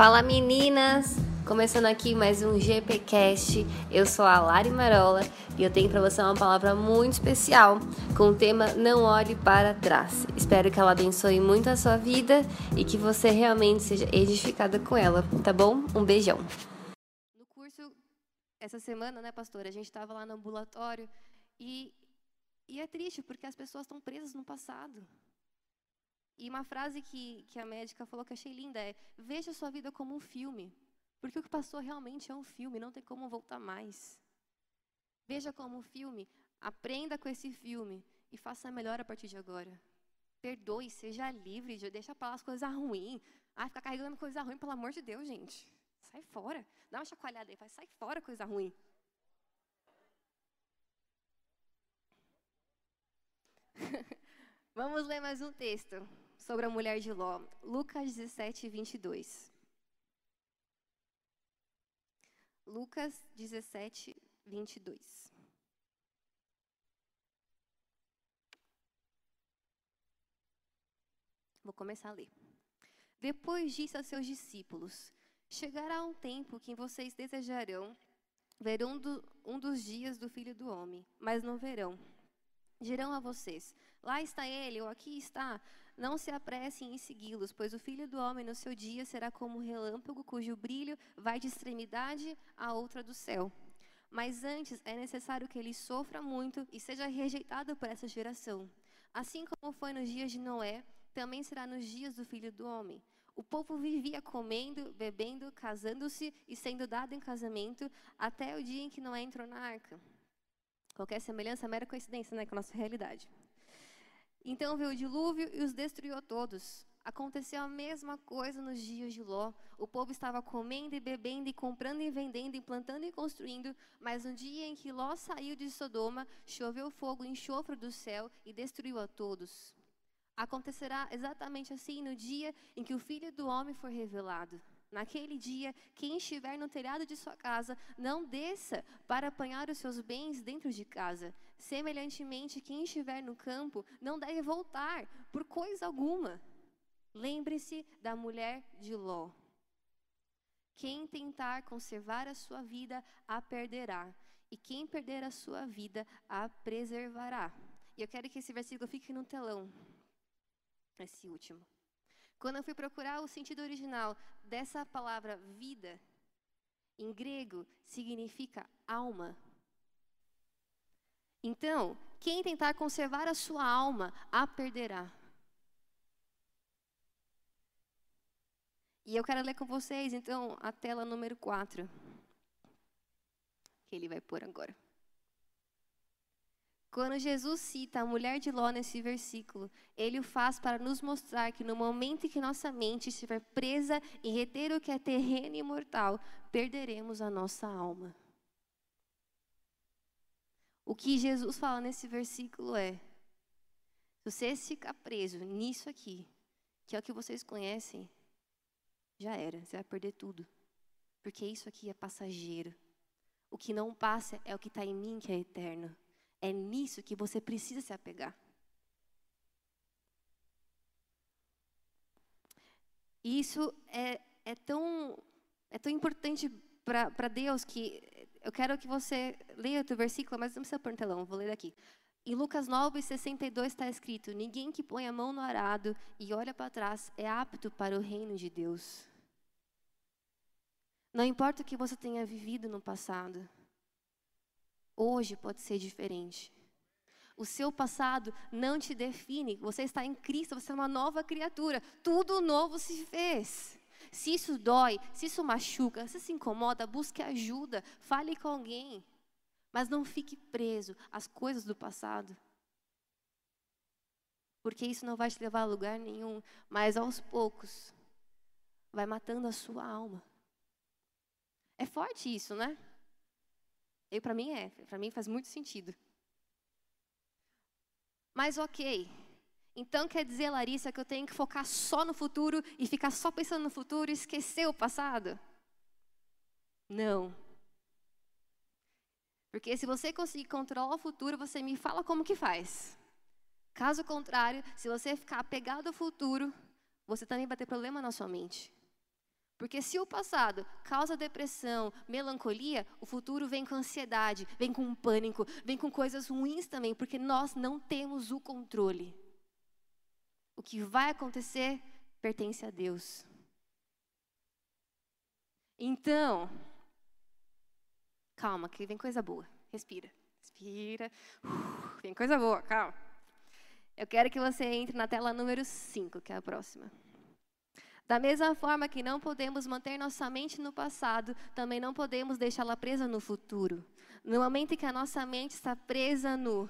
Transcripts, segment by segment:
Fala meninas! Começando aqui mais um GPcast. Eu sou a Lari Marola e eu tenho para você uma palavra muito especial com o tema Não olhe para trás. Espero que ela abençoe muito a sua vida e que você realmente seja edificada com ela, tá bom? Um beijão. No curso essa semana, né, pastora, a gente estava lá no ambulatório e e é triste porque as pessoas estão presas no passado. E uma frase que, que a médica falou que achei linda é: veja sua vida como um filme. Porque o que passou realmente é um filme, não tem como voltar mais. Veja como um filme, aprenda com esse filme e faça melhor a partir de agora. Perdoe, seja livre, deixa para as coisas ruins. Ah, ficar carregando coisa ruim, pelo amor de Deus, gente. Sai fora. Dá uma chacoalhada aí, faz, sai fora coisa ruim. Vamos ler mais um texto sobre a mulher de Ló. Lucas 17, 22. Lucas 17, 22. Vou começar a ler. Depois disse a seus discípulos: Chegará um tempo que vocês desejarão ver um, do, um dos dias do filho do homem, mas não verão. Dirão a vocês: Lá está ele, ou aqui está. Não se apressem em segui-los, pois o filho do homem no seu dia será como um relâmpago cujo brilho vai de extremidade à outra do céu. Mas antes é necessário que ele sofra muito e seja rejeitado por essa geração. Assim como foi nos dias de Noé, também será nos dias do filho do homem. O povo vivia comendo, bebendo, casando-se e sendo dado em casamento até o dia em que Noé entrou na arca. Qualquer semelhança é mera coincidência né, com a nossa realidade. Então veio o dilúvio e os destruiu todos. Aconteceu a mesma coisa nos dias de Ló. O povo estava comendo e bebendo e comprando e vendendo e plantando e construindo, mas no dia em que Ló saiu de Sodoma, choveu fogo em enxofre do céu e destruiu a todos. Acontecerá exatamente assim no dia em que o Filho do Homem for revelado. Naquele dia, quem estiver no telhado de sua casa, não desça para apanhar os seus bens dentro de casa. Semelhantemente, quem estiver no campo, não deve voltar por coisa alguma. Lembre-se da mulher de Ló. Quem tentar conservar a sua vida, a perderá. E quem perder a sua vida, a preservará. E eu quero que esse versículo fique no telão. Esse último. Quando eu fui procurar o sentido original dessa palavra vida, em grego significa alma. Então, quem tentar conservar a sua alma, a perderá. E eu quero ler com vocês, então, a tela número 4. Que ele vai pôr agora. Quando Jesus cita a mulher de Ló nesse versículo, ele o faz para nos mostrar que no momento em que nossa mente estiver presa em reter o que é terreno e mortal, perderemos a nossa alma. O que Jesus fala nesse versículo é: se você ficar preso nisso aqui, que é o que vocês conhecem, já era, você vai perder tudo. Porque isso aqui é passageiro. O que não passa é o que está em mim, que é eterno. É nisso que você precisa se apegar. E isso é, é, tão, é tão importante para Deus que eu quero que você leia o versículo, mas não precisa pôr no telão, vou ler daqui. Em Lucas 9, 62 está escrito: Ninguém que põe a mão no arado e olha para trás é apto para o reino de Deus. Não importa o que você tenha vivido no passado, Hoje pode ser diferente. O seu passado não te define. Você está em Cristo, você é uma nova criatura. Tudo novo se fez. Se isso dói, se isso machuca, se se incomoda, busque ajuda, fale com alguém. Mas não fique preso às coisas do passado. Porque isso não vai te levar a lugar nenhum, mas aos poucos vai matando a sua alma. É forte isso, né? E para mim é, para mim faz muito sentido. Mas ok. Então quer dizer, Larissa, que eu tenho que focar só no futuro e ficar só pensando no futuro e esquecer o passado? Não. Porque se você conseguir controlar o futuro, você me fala como que faz. Caso contrário, se você ficar apegado ao futuro, você também vai ter problema na sua mente. Porque se o passado causa depressão, melancolia, o futuro vem com ansiedade, vem com pânico, vem com coisas ruins também, porque nós não temos o controle. O que vai acontecer pertence a Deus. Então, calma, que vem coisa boa. Respira, respira. Uh, vem coisa boa, calma. Eu quero que você entre na tela número 5, que é a próxima. Da mesma forma que não podemos manter nossa mente no passado, também não podemos deixá-la presa no futuro. No momento em que a nossa mente está presa no,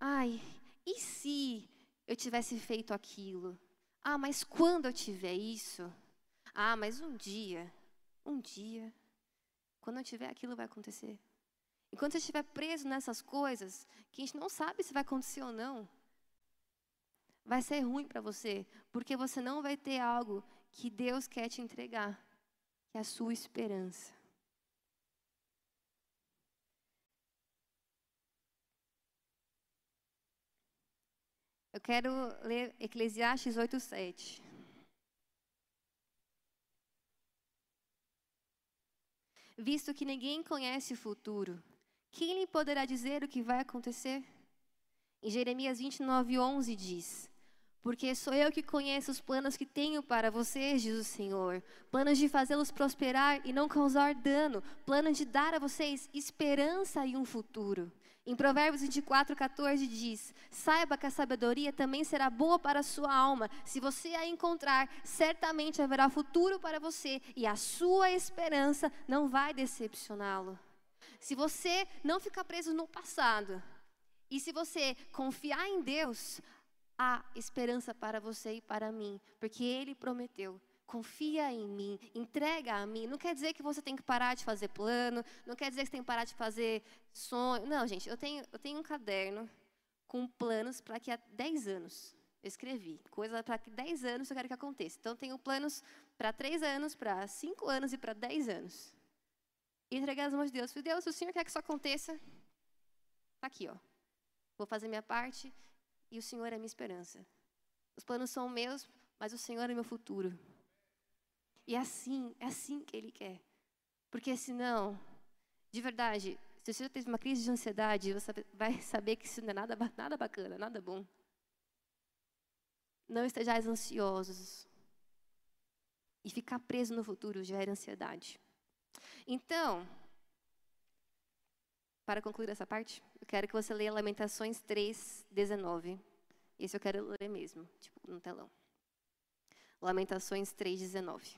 ai, e se eu tivesse feito aquilo? Ah, mas quando eu tiver isso? Ah, mas um dia, um dia, quando eu tiver aquilo vai acontecer. Enquanto você estiver preso nessas coisas, que a gente não sabe se vai acontecer ou não, vai ser ruim para você, porque você não vai ter algo que Deus quer te entregar, que é a sua esperança. Eu quero ler Eclesiastes 8:7. Visto que ninguém conhece o futuro, quem lhe poderá dizer o que vai acontecer? Em Jeremias 29:11 diz: porque sou eu que conheço os planos que tenho para vocês, diz o Senhor. Planos de fazê-los prosperar e não causar dano. Planos de dar a vocês esperança e um futuro. Em Provérbios 24, 14 diz: Saiba que a sabedoria também será boa para a sua alma. Se você a encontrar, certamente haverá futuro para você e a sua esperança não vai decepcioná-lo. Se você não ficar preso no passado e se você confiar em Deus, há esperança para você e para mim, porque Ele prometeu. Confia em mim, entrega a mim. Não quer dizer que você tem que parar de fazer plano, não quer dizer que você tem que parar de fazer sonho. Não, gente, eu tenho, eu tenho um caderno com planos para que há 10 anos. Eu escrevi coisa para que 10 anos eu quero que aconteça. Então, tenho planos para 3 anos, para 5 anos e para 10 anos. E entregar as mãos de Deus. Falei, Deus, se o Senhor quer que isso aconteça, está aqui, ó. Vou fazer minha parte e o Senhor é minha esperança. Os planos são meus, mas o Senhor é meu futuro. E é assim, é assim que Ele quer. Porque senão, de verdade, se você já teve uma crise de ansiedade, você vai saber que isso não é nada, nada bacana, nada bom. Não estejais ansiosos. E ficar preso no futuro gera ansiedade. Então, para concluir essa parte, eu quero que você leia Lamentações 3, 19. Esse eu quero ler mesmo, tipo, no telão. Lamentações 3, 19.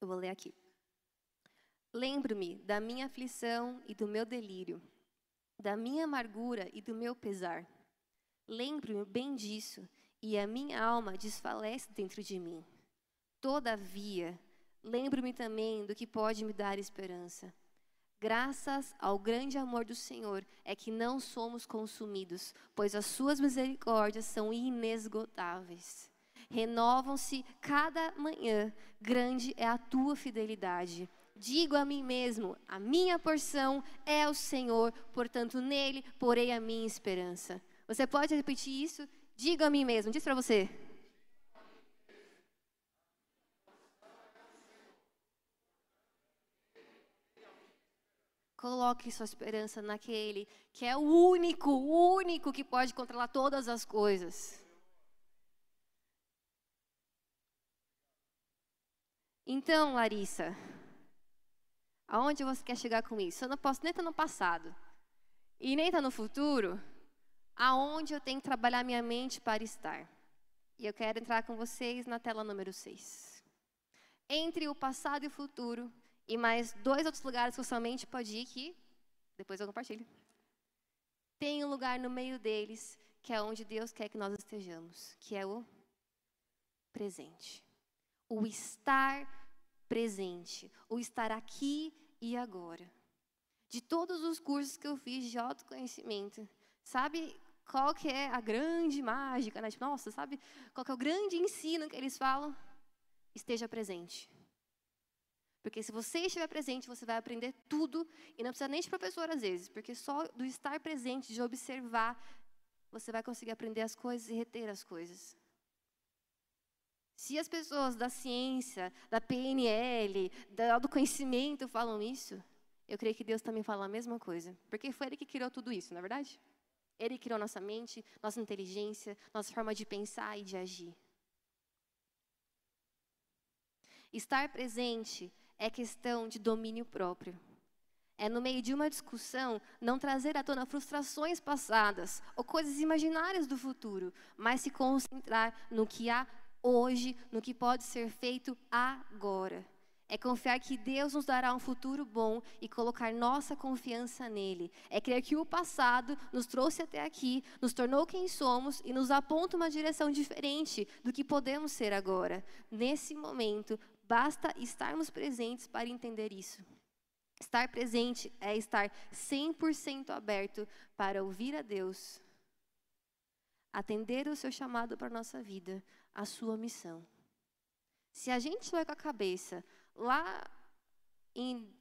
Eu vou ler aqui. Lembro-me da minha aflição e do meu delírio, da minha amargura e do meu pesar Lembro-me bem disso, e a minha alma desfalece dentro de mim. Todavia, lembro-me também do que pode me dar esperança. Graças ao grande amor do Senhor é que não somos consumidos, pois as suas misericórdias são inesgotáveis. Renovam-se cada manhã, grande é a tua fidelidade. Digo a mim mesmo: a minha porção é o Senhor, portanto nele porei a minha esperança. Você pode repetir isso? Diga a mim mesmo, diz para você. Coloque sua esperança naquele que é o único, o único que pode controlar todas as coisas. Então, Larissa, aonde você quer chegar com isso? Eu não posso nem estar no passado e nem estar no futuro aonde eu tenho que trabalhar minha mente para estar. E eu quero entrar com vocês na tela número 6. Entre o passado e o futuro, e mais dois outros lugares que sua mente pode ir, que depois eu compartilho. Tem um lugar no meio deles, que é onde Deus quer que nós estejamos, que é o presente. O estar presente, o estar aqui e agora. De todos os cursos que eu fiz de autoconhecimento, Sabe qual que é a grande mágica, né? Tipo, nossa, sabe qual que é o grande ensino que eles falam? Esteja presente. Porque se você estiver presente, você vai aprender tudo e não precisa nem de professor às vezes, porque só do estar presente, de observar, você vai conseguir aprender as coisas e reter as coisas. Se as pessoas da ciência, da PNL, do conhecimento falam isso, eu creio que Deus também fala a mesma coisa. Porque foi Ele que criou tudo isso, não é verdade? Ele criou nossa mente, nossa inteligência, nossa forma de pensar e de agir. Estar presente é questão de domínio próprio. É no meio de uma discussão não trazer à tona frustrações passadas ou coisas imaginárias do futuro, mas se concentrar no que há hoje, no que pode ser feito agora. É confiar que Deus nos dará um futuro bom e colocar nossa confiança nele. É crer que o passado nos trouxe até aqui, nos tornou quem somos e nos aponta uma direção diferente do que podemos ser agora. Nesse momento, Basta estarmos presentes para entender isso. Estar presente é estar 100% aberto para ouvir a Deus, atender o seu chamado para a nossa vida, a sua missão. Se a gente vai com a cabeça lá em.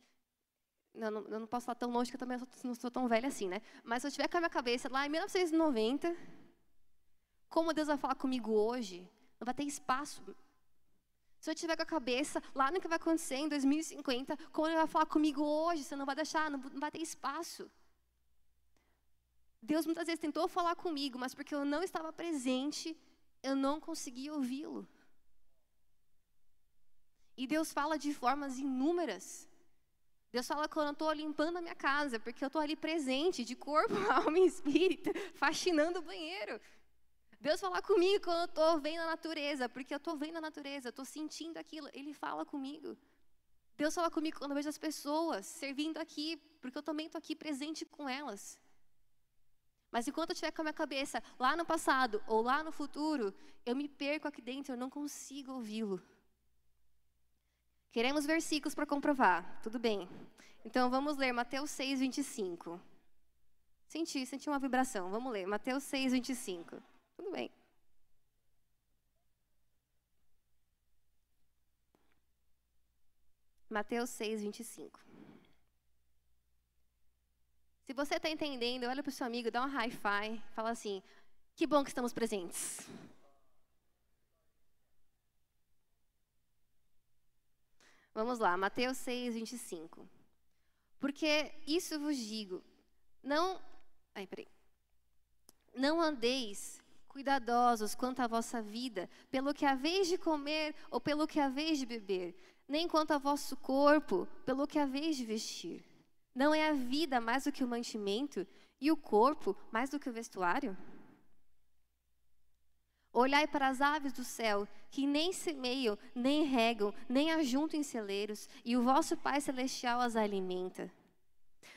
Não, não, eu não posso falar tão longe que eu também não sou tão velha assim, né? Mas se eu estiver com a minha cabeça lá em 1990, como Deus vai falar comigo hoje, não vai ter espaço se eu estiver com a cabeça lá no que vai acontecer em 2050, como ele vai falar comigo hoje, você não vai deixar, não, vai ter espaço. Deus muitas vezes tentou falar comigo, mas porque eu não estava presente, eu não conseguia ouvi-lo. E Deus fala de formas inúmeras. Deus fala quando eu estou limpando a minha casa, porque eu estou ali presente, de corpo, alma e espírito, faxinando o banheiro. Deus fala comigo quando eu estou vendo a natureza, porque eu estou vendo a natureza, estou sentindo aquilo. Ele fala comigo. Deus fala comigo quando eu vejo as pessoas servindo aqui, porque eu também estou aqui presente com elas. Mas enquanto eu estiver com a minha cabeça lá no passado ou lá no futuro, eu me perco aqui dentro, eu não consigo ouvi-lo. Queremos versículos para comprovar, tudo bem. Então vamos ler Mateus 6, 25. Senti, senti uma vibração. Vamos ler, Mateus 6, 25. Tudo bem. Mateus 6, 25. Se você está entendendo, olha para o seu amigo, dá um high five, fala assim: que bom que estamos presentes. Vamos lá, Mateus 6, 25. Porque isso vos digo, não. Ai, peraí. Não andeis cuidadosos quanto à vossa vida, pelo que haveis de comer ou pelo que haveis de beber, nem quanto ao vosso corpo, pelo que haveis de vestir. Não é a vida mais do que o mantimento e o corpo mais do que o vestuário? Olhai para as aves do céu, que nem semeiam, nem regam, nem ajuntam em celeiros, e o vosso Pai Celestial as alimenta.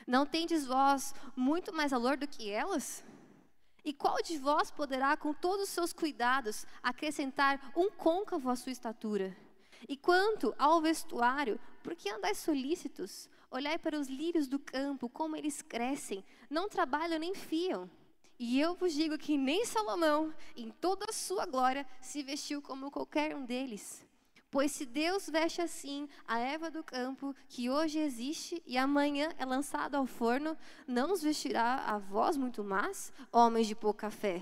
Não tendes vós muito mais valor do que elas? E qual de vós poderá, com todos os seus cuidados, acrescentar um côncavo à sua estatura? E quanto ao vestuário, por que andais solícitos? Olhai para os lírios do campo, como eles crescem, não trabalham nem fiam. E eu vos digo que nem Salomão, em toda a sua glória, se vestiu como qualquer um deles. Pois se Deus veste assim a erva do campo, que hoje existe e amanhã é lançada ao forno, não nos vestirá a vós muito mais, homens de pouca fé?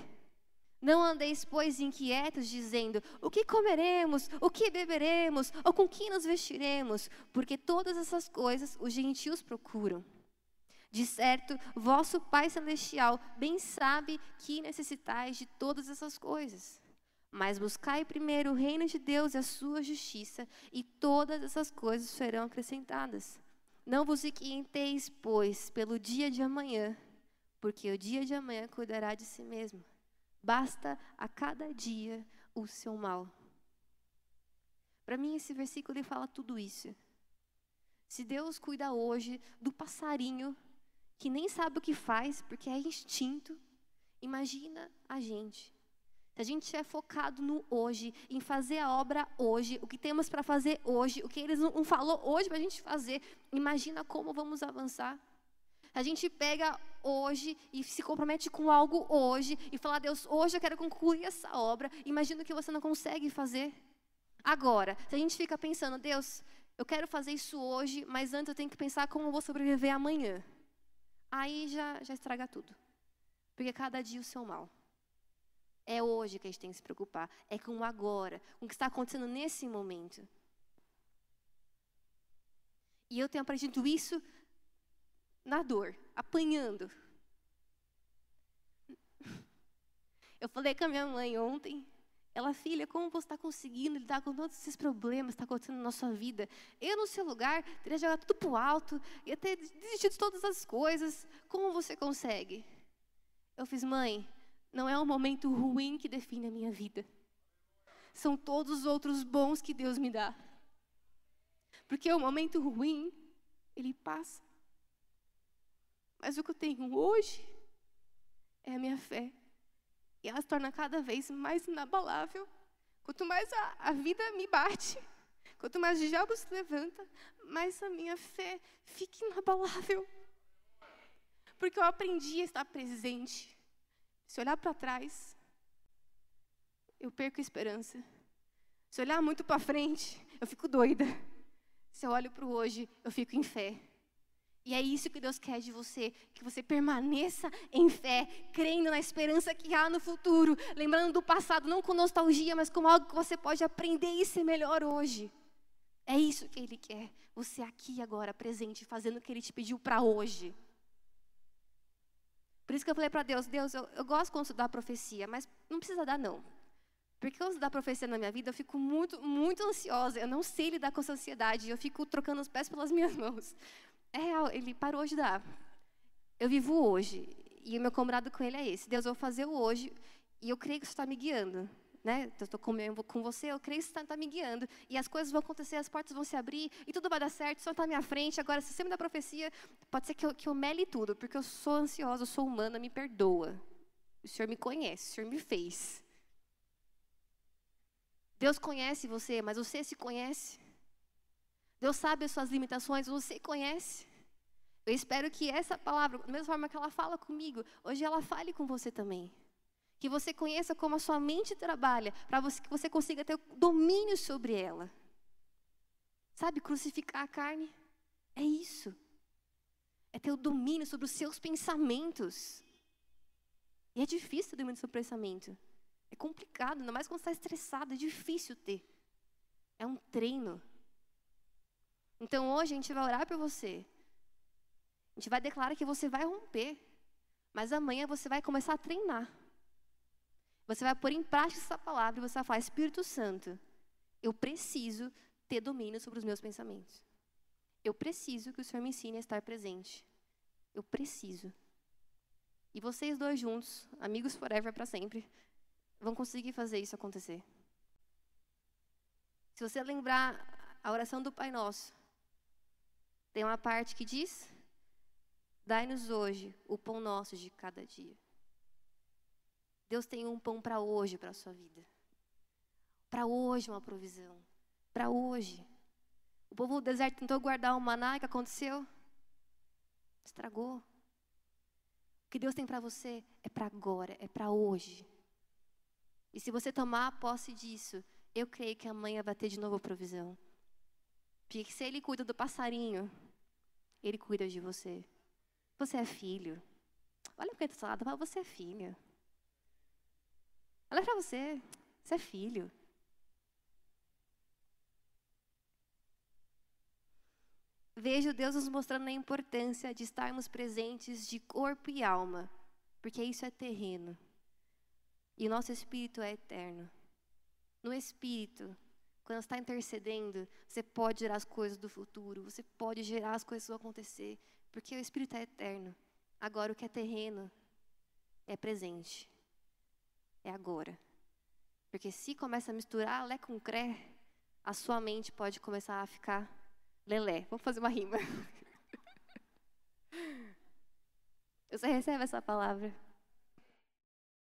Não andeis, pois, inquietos, dizendo: o que comeremos, o que beberemos, ou com que nos vestiremos? Porque todas essas coisas os gentios procuram. De certo, vosso Pai Celestial bem sabe que necessitais de todas essas coisas. Mas buscai primeiro o reino de Deus e a sua justiça, e todas essas coisas serão acrescentadas. Não vos inquieteis, pois, pelo dia de amanhã, porque o dia de amanhã cuidará de si mesmo. Basta a cada dia o seu mal. Para mim, esse versículo ele fala tudo isso. Se Deus cuida hoje do passarinho, que nem sabe o que faz, porque é instinto, imagina a gente a gente estiver focado no hoje, em fazer a obra hoje, o que temos para fazer hoje, o que eles não falou hoje para a gente fazer, imagina como vamos avançar. A gente pega hoje e se compromete com algo hoje e fala, Deus, hoje eu quero concluir essa obra. Imagina que você não consegue fazer. Agora, se a gente fica pensando, Deus, eu quero fazer isso hoje, mas antes eu tenho que pensar como eu vou sobreviver amanhã. Aí já, já estraga tudo. Porque cada dia o seu mal. É hoje que a gente tem que se preocupar. É com o agora, com o que está acontecendo nesse momento. E eu tenho aprendido isso na dor, apanhando. Eu falei com a minha mãe ontem. Ela, filha, como você está conseguindo lidar com todos esses problemas que estão acontecendo na sua vida? Eu, no seu lugar, teria jogado tudo para o alto, ia ter desistido de todas as coisas. Como você consegue? Eu fiz, mãe, não é um momento ruim que define a minha vida. São todos os outros bons que Deus me dá. Porque o momento ruim, ele passa. Mas o que eu tenho hoje é a minha fé. E ela se torna cada vez mais inabalável. Quanto mais a, a vida me bate, quanto mais o diabo se levanta, mais a minha fé fica inabalável. Porque eu aprendi a estar presente. Se olhar para trás, eu perco a esperança. Se olhar muito para frente, eu fico doida. Se eu olho para o hoje, eu fico em fé. E é isso que Deus quer de você, que você permaneça em fé, crendo na esperança que há no futuro, lembrando do passado, não com nostalgia, mas como algo que você pode aprender e ser melhor hoje. É isso que Ele quer, você aqui agora, presente, fazendo o que Ele te pediu para hoje. Por isso que eu falei para Deus, Deus, eu, eu gosto quando estudar profecia, mas não precisa dar não. Porque quando estudar profecia na minha vida, eu fico muito, muito ansiosa. Eu não sei lidar com essa ansiedade. Eu fico trocando os pés pelas minhas mãos. É real, ele parou de dar. Eu vivo hoje. E o meu combinado com ele é esse. Deus, eu vou fazer o hoje. E eu creio que você está me guiando. Né? Eu estou com você, eu creio que você está me guiando. E as coisas vão acontecer, as portas vão se abrir. E tudo vai dar certo, o Senhor está à minha frente. Agora, se você me dá profecia, pode ser que eu, que eu mele tudo. Porque eu sou ansiosa, eu sou humana, me perdoa. O Senhor me conhece, o Senhor me fez. Deus conhece você, mas você se conhece. Deus sabe as suas limitações, você conhece. Eu espero que essa palavra, da mesma forma que ela fala comigo, hoje ela fale com você também. Que você conheça como a sua mente trabalha, para que você consiga ter domínio sobre ela. Sabe, crucificar a carne é isso. É ter o domínio sobre os seus pensamentos. E é difícil ter domínio sobre o pensamento. É complicado, ainda mais quando está estressado, é difícil ter. É um treino. Então hoje a gente vai orar por você. A gente vai declarar que você vai romper. Mas amanhã você vai começar a treinar. Você vai pôr em prática essa palavra e você vai falar: Espírito Santo, eu preciso ter domínio sobre os meus pensamentos. Eu preciso que o Senhor me ensine a estar presente. Eu preciso. E vocês dois juntos, amigos forever para sempre, vão conseguir fazer isso acontecer. Se você lembrar a oração do Pai Nosso, tem uma parte que diz: Dai-nos hoje o pão nosso de cada dia. Deus tem um pão para hoje, para a sua vida. Para hoje, uma provisão. Para hoje. O povo do deserto tentou guardar o maná, e o que aconteceu? Estragou. O que Deus tem para você é para agora, é para hoje. E se você tomar posse disso, eu creio que amanhã vai ter de novo provisão. Porque se Ele cuida do passarinho, ele cuida de você. Você é filho. Olha o seu lado, você é filho. Olha para você, você é filho. Vejo Deus nos mostrando a importância de estarmos presentes de corpo e alma, porque isso é terreno. E o nosso espírito é eterno. No espírito, quando está intercedendo, você pode gerar as coisas do futuro, você pode gerar as coisas vão acontecer, porque o Espírito é eterno. Agora, o que é terreno é presente, é agora. Porque se começa a misturar lé com cré, a sua mente pode começar a ficar lelé. Vamos fazer uma rima. Você recebe essa palavra?